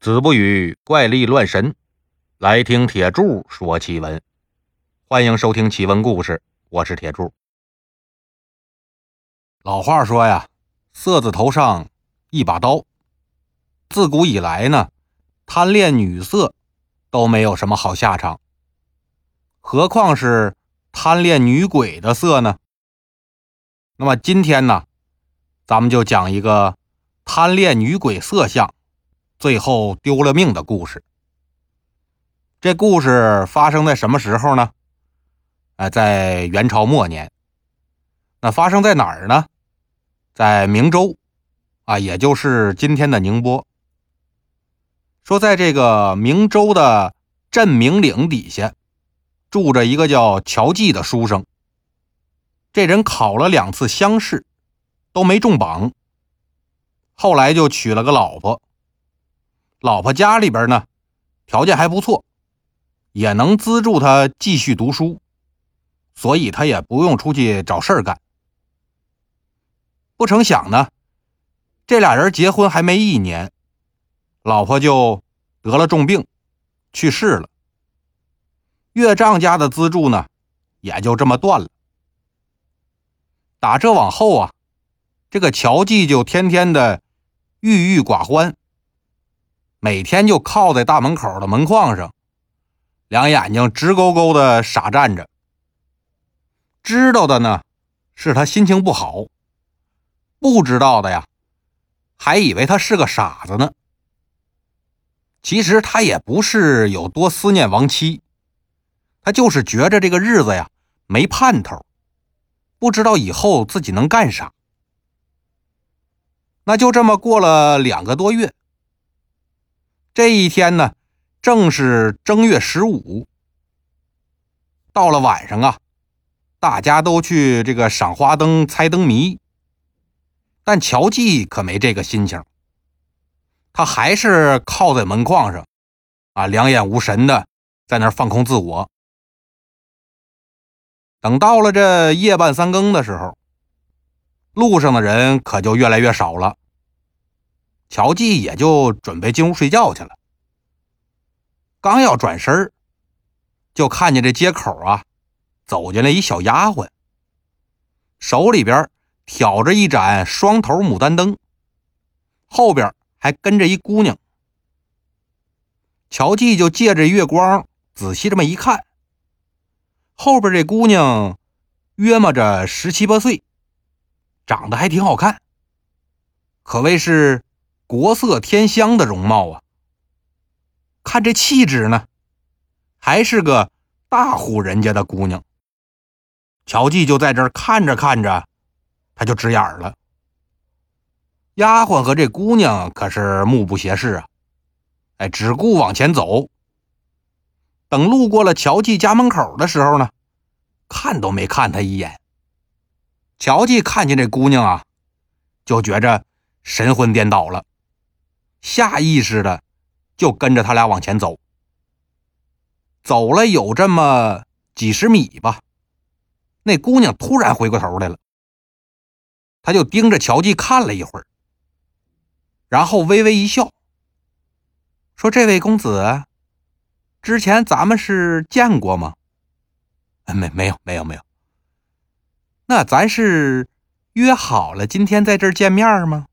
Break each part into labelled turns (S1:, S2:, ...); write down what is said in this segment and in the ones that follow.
S1: 子不语怪力乱神，来听铁柱说奇闻。欢迎收听奇闻故事，我是铁柱。老话说呀，色字头上一把刀。自古以来呢，贪恋女色都没有什么好下场，何况是贪恋女鬼的色呢？那么今天呢，咱们就讲一个贪恋女鬼色相。最后丢了命的故事。这故事发生在什么时候呢？哎，在元朝末年。那发生在哪儿呢？在明州，啊，也就是今天的宁波。说在这个明州的镇明岭底下，住着一个叫乔记的书生。这人考了两次乡试，都没中榜。后来就娶了个老婆。老婆家里边呢，条件还不错，也能资助他继续读书，所以他也不用出去找事儿干。不成想呢，这俩人结婚还没一年，老婆就得了重病，去世了。岳丈家的资助呢，也就这么断了。打这往后啊，这个乔记就天天的郁郁寡欢。每天就靠在大门口的门框上，两眼睛直勾勾的傻站着。知道的呢，是他心情不好；不知道的呀，还以为他是个傻子呢。其实他也不是有多思念亡妻，他就是觉着这个日子呀没盼头，不知道以后自己能干啥。那就这么过了两个多月。这一天呢，正是正月十五。到了晚上啊，大家都去这个赏花灯、猜灯谜。但乔记可没这个心情，他还是靠在门框上，啊，两眼无神的在那儿放空自我。等到了这夜半三更的时候，路上的人可就越来越少了。乔记也就准备进屋睡觉去了。刚要转身就看见这街口啊，走进来一小丫鬟，手里边挑着一盏双头牡丹灯，后边还跟着一姑娘。乔记就借着月光仔细这么一看，后边这姑娘约摸着十七八岁，长得还挺好看，可谓是。国色天香的容貌啊，看这气质呢，还是个大户人家的姑娘。乔记就在这儿看着看着，他就直眼了。丫鬟和这姑娘可是目不斜视啊，哎，只顾往前走。等路过了乔记家门口的时候呢，看都没看他一眼。乔记看见这姑娘啊，就觉着神魂颠倒了。下意识的就跟着他俩往前走，走了有这么几十米吧，那姑娘突然回过头来了，他就盯着乔季看了一会儿，然后微微一笑，说：“这位公子，之前咱们是见过吗？”“没，没有，没有，没有。”“那咱是约好了今天在这儿见面吗？”“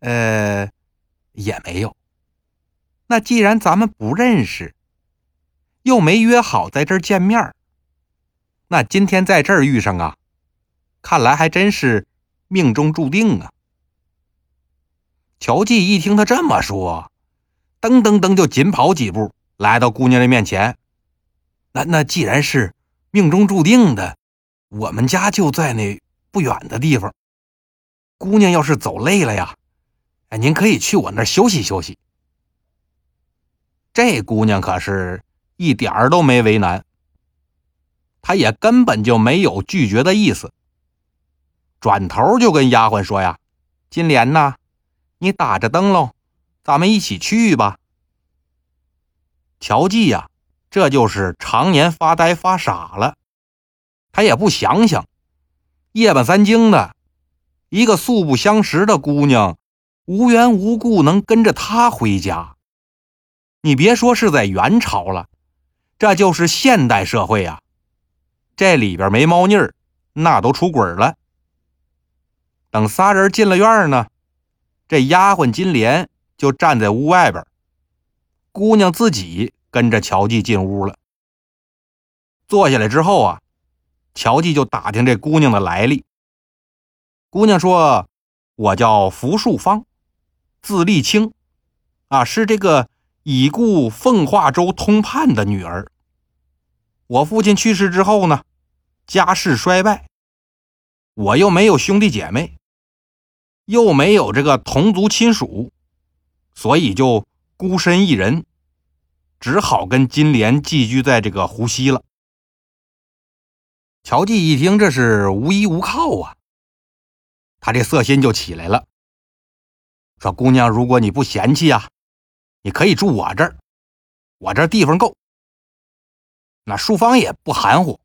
S1: 呃。”也没有。那既然咱们不认识，又没约好在这儿见面那今天在这儿遇上啊，看来还真是命中注定啊。乔记一听他这么说，噔噔噔就紧跑几步来到姑娘的面前。那那既然是命中注定的，我们家就在那不远的地方。姑娘要是走累了呀。哎，您可以去我那儿休息休息。这姑娘可是一点儿都没为难，她也根本就没有拒绝的意思，转头就跟丫鬟说：“呀，金莲呐，你打着灯笼，咱们一起去吧。”乔记呀，这就是常年发呆发傻了，他也不想想，夜半三更的，一个素不相识的姑娘。无缘无故能跟着他回家，你别说是在元朝了，这就是现代社会呀，这里边没猫腻儿，那都出轨了。等仨人进了院呢，这丫鬟金莲就站在屋外边，姑娘自己跟着乔记进屋了。坐下来之后啊，乔记就打听这姑娘的来历。姑娘说：“我叫福树芳，字丽清，啊，是这个。”已故奉化州通判的女儿。我父亲去世之后呢，家世衰败，我又没有兄弟姐妹，又没有这个同族亲属，所以就孤身一人，只好跟金莲寄居在这个湖西了。乔记一听，这是无依无靠啊，他这色心就起来了，说：“姑娘，如果你不嫌弃呀。”你可以住我这儿，我这地方够。那淑芳也不含糊，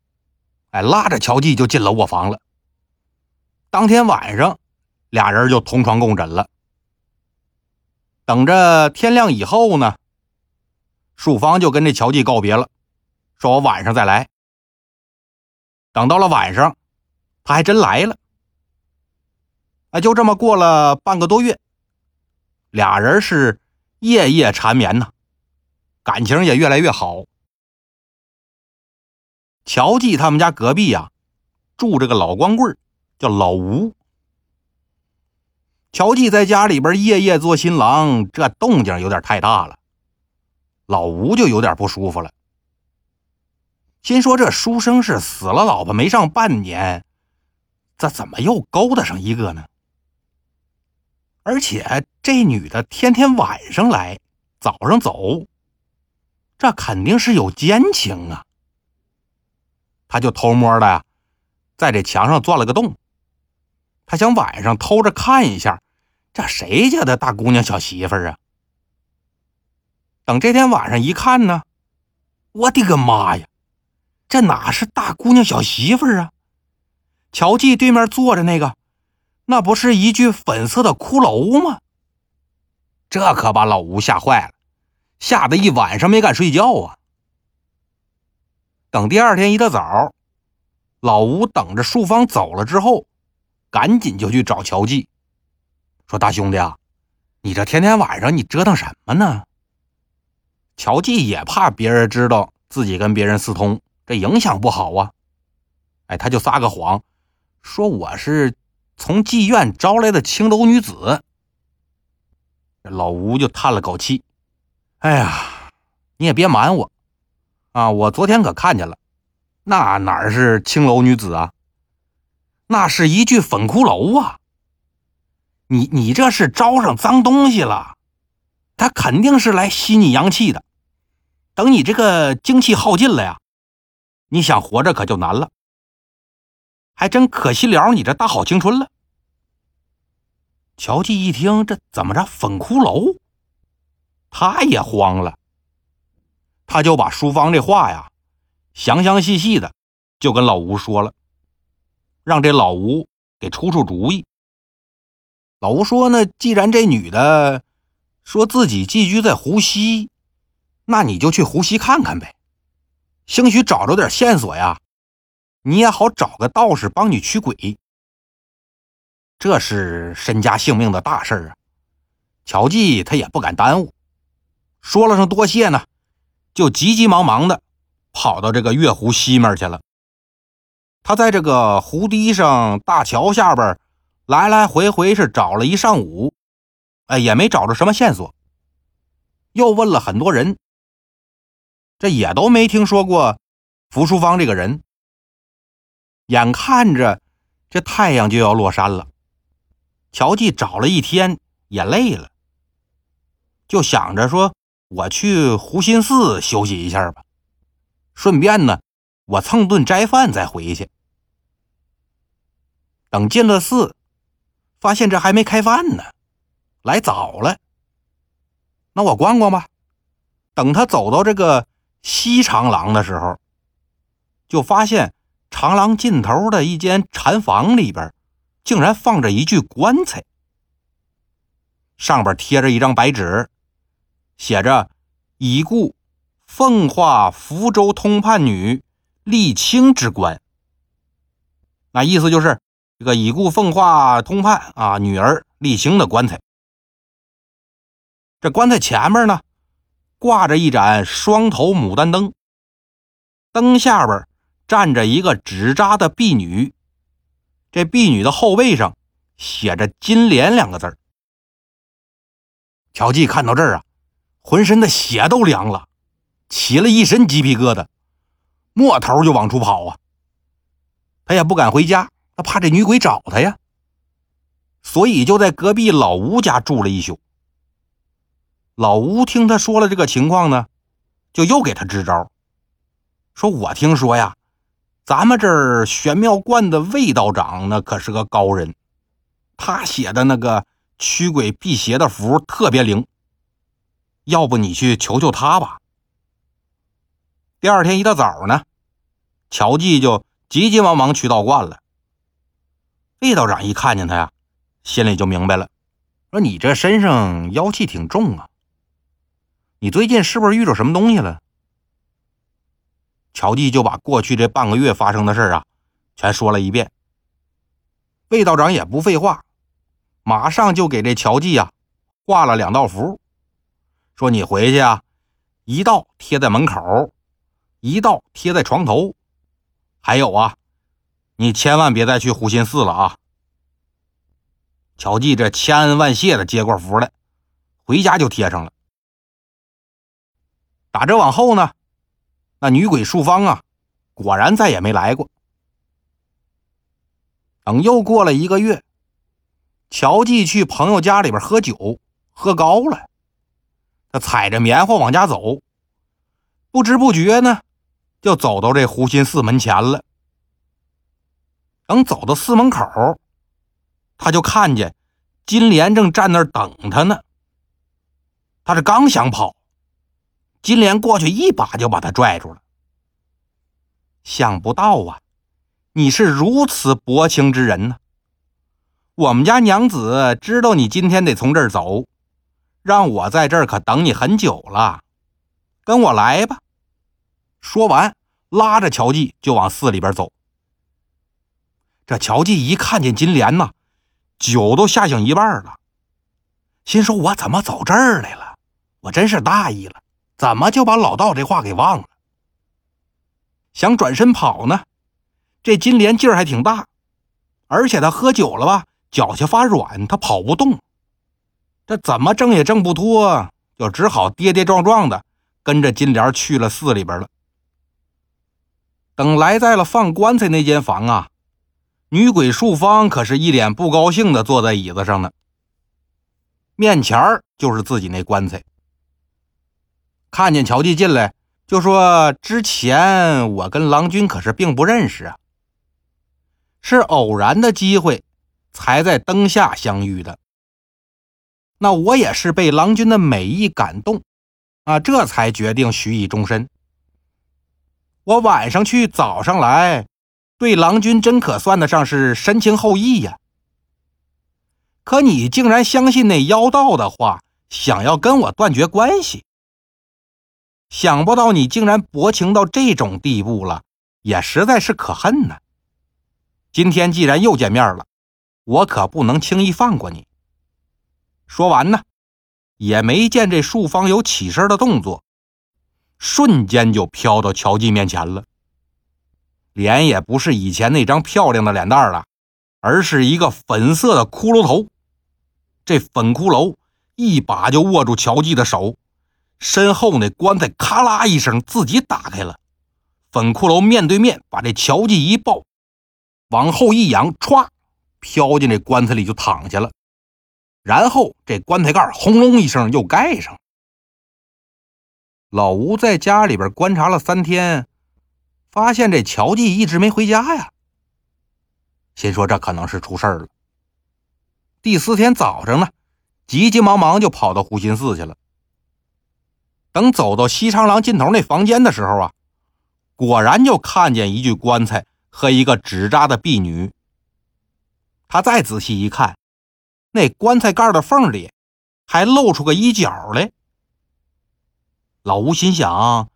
S1: 哎，拉着乔记就进了卧房了。当天晚上，俩人就同床共枕了。等着天亮以后呢，淑芳就跟这乔记告别了，说我晚上再来。等到了晚上，他还真来了。哎，就这么过了半个多月，俩人是。夜夜缠绵呐，感情也越来越好。乔记他们家隔壁呀，住着个老光棍叫老吴。乔记在家里边夜夜做新郎，这动静有点太大了，老吴就有点不舒服了，心说这书生是死了老婆没上半年，这怎么又勾搭上一个呢？而且这女的天天晚上来，早上走，这肯定是有奸情啊！他就偷摸的呀，在这墙上钻了个洞，他想晚上偷着看一下，这谁家的大姑娘小媳妇啊？等这天晚上一看呢，我的个妈呀，这哪是大姑娘小媳妇啊？乔记对面坐着那个。那不是一具粉色的骷髅吗？这可把老吴吓坏了，吓得一晚上没敢睡觉啊。等第二天一大早，老吴等着淑芳走了之后，赶紧就去找乔记，说：“大兄弟啊，你这天天晚上你折腾什么呢？”乔记也怕别人知道自己跟别人私通，这影响不好啊。哎，他就撒个谎，说我是。从妓院招来的青楼女子，老吴就叹了口气：“哎呀，你也别瞒我啊！我昨天可看见了，那哪是青楼女子啊？那是一具粉骷髅啊！你你这是招上脏东西了，他肯定是来吸你阳气的。等你这个精气耗尽了呀，你想活着可就难了。”还真可惜了你这大好青春了。乔记一听，这怎么着？粉骷髅，他也慌了。他就把淑芳这话呀，详详细细的就跟老吴说了，让这老吴给出出主意。老吴说呢，既然这女的说自己寄居在湖西，那你就去湖西看看呗，兴许找着点线索呀。你也好找个道士帮你驱鬼，这是身家性命的大事啊！乔记他也不敢耽误，说了声多谢呢，就急急忙忙的跑到这个月湖西面去了。他在这个湖堤上、大桥下边来来回回是找了一上午，哎，也没找着什么线索。又问了很多人，这也都没听说过福淑芳这个人。眼看着这太阳就要落山了，乔记找了一天也累了，就想着说：“我去湖心寺休息一下吧，顺便呢，我蹭顿斋饭再回去。”等进了寺，发现这还没开饭呢，来早了。那我逛逛吧。等他走到这个西长廊的时候，就发现。长廊尽头的一间禅房里边，竟然放着一具棺材，上边贴着一张白纸，写着已故奉化福州通判女丽清之棺。那意思就是这个已故奉化通判啊女儿丽清的棺材。这棺材前面呢，挂着一盏双头牡丹灯，灯下边站着一个纸扎的婢女，这婢女的后背上写着“金莲”两个字儿。乔记看到这儿啊，浑身的血都凉了，起了一身鸡皮疙瘩，摸头就往出跑啊。他也不敢回家，他怕这女鬼找他呀，所以就在隔壁老吴家住了一宿。老吴听他说了这个情况呢，就又给他支招，说：“我听说呀，咱们这儿玄妙观的魏道长那可是个高人，他写的那个。”驱鬼辟邪的符特别灵，要不你去求求他吧。第二天一大早呢，乔记就急急忙忙去道观了。魏道长一看见他呀，心里就明白了，说：“你这身上妖气挺重啊，你最近是不是遇着什么东西了？”乔记就把过去这半个月发生的事啊，全说了一遍。魏道长也不废话。马上就给这乔记啊画了两道符，说你回去啊，一道贴在门口，一道贴在床头。还有啊，你千万别再去湖心寺了啊！乔记这千恩万谢的接过符来，回家就贴上了。打这往后呢，那女鬼淑芳啊，果然再也没来过。等又过了一个月。乔记去朋友家里边喝酒，喝高了，他踩着棉花往家走，不知不觉呢，就走到这湖心寺门前了。等走到寺门口，他就看见金莲正站那儿等他呢。他这刚想跑，金莲过去一把就把他拽住了。想不到啊，你是如此薄情之人呢。我们家娘子知道你今天得从这儿走，让我在这儿可等你很久了，跟我来吧。说完，拉着乔记就往寺里边走。这乔记一看见金莲呐，酒都吓醒一半了，心说：“我怎么走这儿来了？我真是大意了，怎么就把老道这话给忘了？”想转身跑呢，这金莲劲儿还挺大，而且他喝酒了吧？脚下发软，他跑不动，这怎么挣也挣不脱，就只好跌跌撞撞的跟着金莲去了寺里边了。等来在了放棺材那间房啊，女鬼淑芳可是一脸不高兴的坐在椅子上呢，面前就是自己那棺材。看见乔记进来，就说：“之前我跟郎君可是并不认识啊，是偶然的机会。”才在灯下相遇的，那我也是被郎君的美意感动，啊，这才决定许以终身。我晚上去，早上来，对郎君真可算得上是深情厚谊呀。可你竟然相信那妖道的话，想要跟我断绝关系，想不到你竟然薄情到这种地步了，也实在是可恨呢。今天既然又见面了。我可不能轻易放过你。说完呢，也没见这树方有起身的动作，瞬间就飘到乔记面前了。脸也不是以前那张漂亮的脸蛋了，而是一个粉色的骷髅头。这粉骷髅一把就握住乔记的手，身后那棺材咔啦一声自己打开了，粉骷髅面对面把这乔记一抱，往后一仰，歘。飘进这棺材里就躺下了，然后这棺材盖轰隆一声又盖上。老吴在家里边观察了三天，发现这乔记一直没回家呀，心说这可能是出事了。第四天早上呢，急急忙忙就跑到湖心寺去了。等走到西长廊尽头那房间的时候啊，果然就看见一具棺材和一个纸扎的婢女。他再仔细一看，那棺材盖的缝里还露出个衣角来。老吴心想：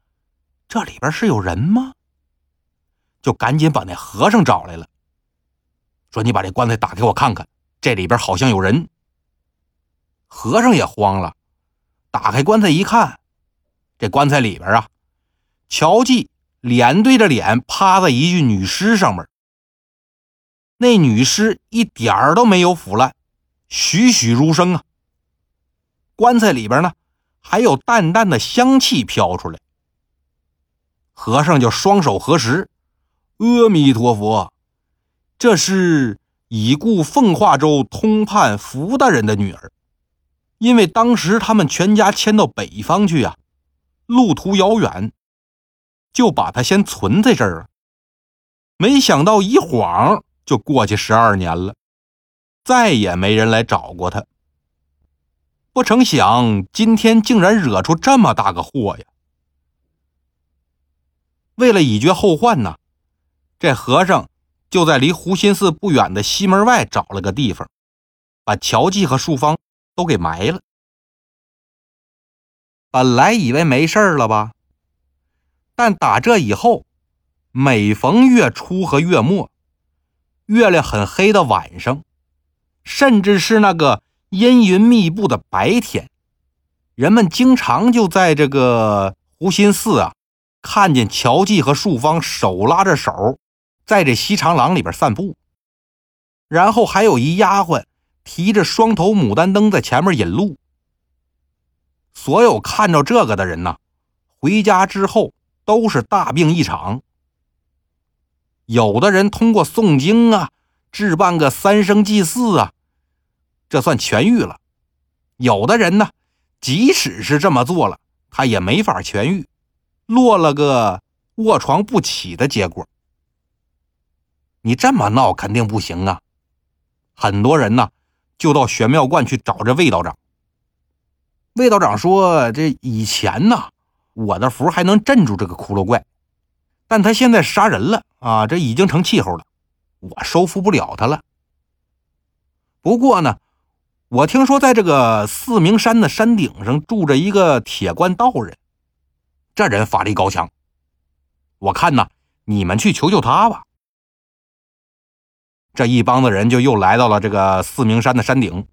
S1: 这里边是有人吗？就赶紧把那和尚找来了，说：“你把这棺材打开，我看看，这里边好像有人。”和尚也慌了，打开棺材一看，这棺材里边啊，乔继脸对着脸趴在一具女尸上面，那女尸一点儿都没有腐烂，栩栩如生啊。棺材里边呢，还有淡淡的香气飘出来。和尚就双手合十。阿弥陀佛，这是已故奉化州通判福大人的女儿。因为当时他们全家迁到北方去啊，路途遥远，就把她先存在这儿了。没想到一晃就过去十二年了，再也没人来找过他。不成想今天竟然惹出这么大个祸呀！为了以绝后患呢。这和尚就在离湖心寺不远的西门外找了个地方，把乔记和树芳都给埋了。本来以为没事了吧，但打这以后，每逢月初和月末，月亮很黑的晚上，甚至是那个阴云密布的白天，人们经常就在这个湖心寺啊，看见乔记和树芳手拉着手。在这西长廊里边散步，然后还有一丫鬟提着双头牡丹灯在前面引路。所有看着这个的人呐，回家之后都是大病一场。有的人通过诵经啊，置办个三生祭祀啊，这算痊愈了；有的人呢，即使是这么做了，他也没法痊愈，落了个卧床不起的结果。你这么闹肯定不行啊！很多人呢就到玄妙观去找这魏道长。魏道长说：“这以前呢，我的符还能镇住这个骷髅怪，但他现在杀人了啊，这已经成气候了，我收服不了他了。不过呢，我听说在这个四明山的山顶上住着一个铁棺道人，这人法力高强，我看呢，你们去求求他吧。”这一帮子人就又来到了这个四明山的山顶。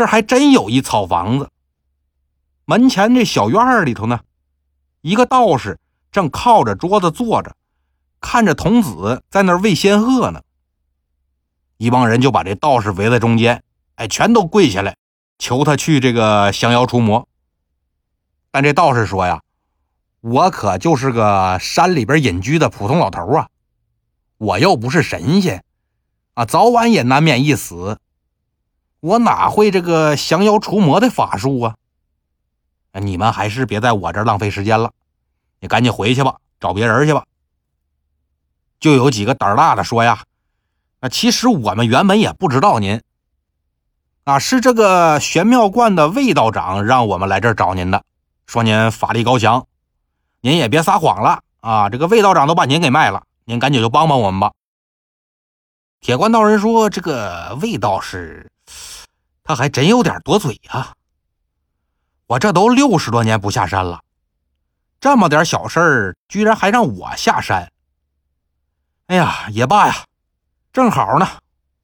S1: 这还真有一草房子，门前这小院里头呢，一个道士正靠着桌子坐着，看着童子在那儿喂仙鹤呢。一帮人就把这道士围在中间，哎，全都跪下来求他去这个降妖除魔。但这道士说呀：“我可就是个山里边隐居的普通老头啊。”我又不是神仙，啊，早晚也难免一死。我哪会这个降妖除魔的法术啊？你们还是别在我这浪费时间了，你赶紧回去吧，找别人去吧。就有几个胆儿大的说呀，啊，其实我们原本也不知道您，啊，是这个玄妙观的魏道长让我们来这儿找您的，说您法力高强，您也别撒谎了啊，这个魏道长都把您给卖了。您赶紧就帮帮我们吧。铁观道人说：“这个魏道士，他还真有点多嘴呀。我这都六十多年不下山了，这么点小事儿，居然还让我下山。哎呀，也罢呀，正好呢，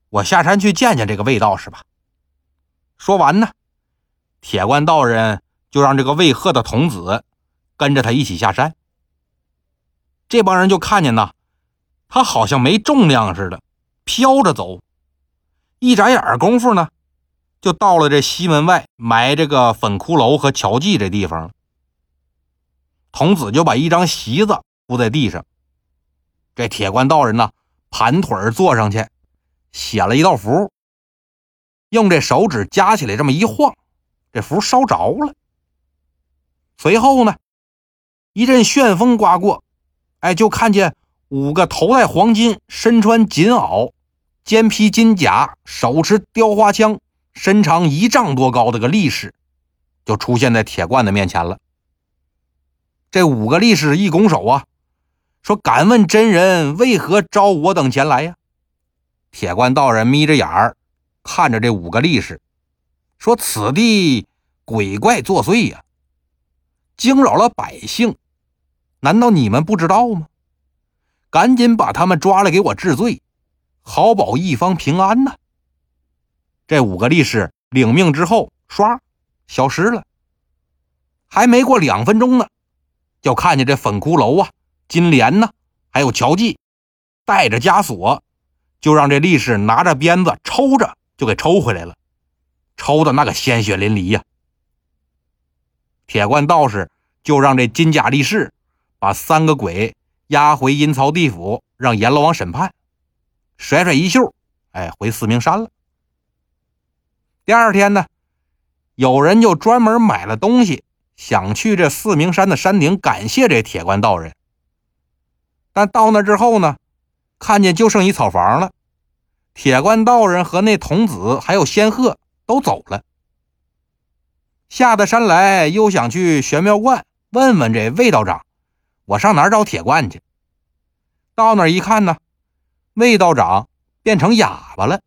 S1: 我下山去见见这个魏道士吧。”说完呢，铁棺道人就让这个魏鹤的童子跟着他一起下山。这帮人就看见呐。他好像没重量似的，飘着走。一眨眼功夫呢，就到了这西门外埋这个粉骷髅和乔记这地方。童子就把一张席子铺在地上，这铁棺道人呢，盘腿坐上去，写了一道符，用这手指夹起来这么一晃，这符烧着了。随后呢，一阵旋风刮过，哎，就看见。五个头戴黄金、身穿锦袄、肩披金甲、手持雕花枪、身长一丈多高的个力士，就出现在铁罐的面前了。这五个力士一拱手啊，说：“敢问真人为何招我等前来呀？”铁罐道人眯着眼儿看着这五个力士，说：“此地鬼怪作祟呀！惊扰了百姓，难道你们不知道吗？赶紧把他们抓来给我治罪，好保一方平安呐！这五个力士领命之后，唰，消失了。还没过两分钟呢，就看见这粉骷髅啊、金莲呢，还有乔记，带着枷锁，就让这力士拿着鞭子抽着，就给抽回来了，抽的那个鲜血淋漓呀。铁罐道士就让这金甲力士把三个鬼押回阴曹地府，让阎罗王审判。甩甩衣袖，哎，回四明山了。第二天呢，有人就专门买了东西，想去这四明山的山顶感谢这铁罐道人。但到那之后呢，看见就剩一草房了，铁罐道人和那童子还有仙鹤都走了。下得山来，又想去玄妙观问问这魏道长，我上哪儿找铁罐去？到那儿一看呢，魏道长变成哑巴了。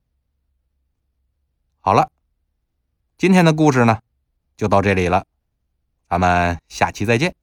S1: 好了，今天的故事呢，就到这里了，咱们下期再见。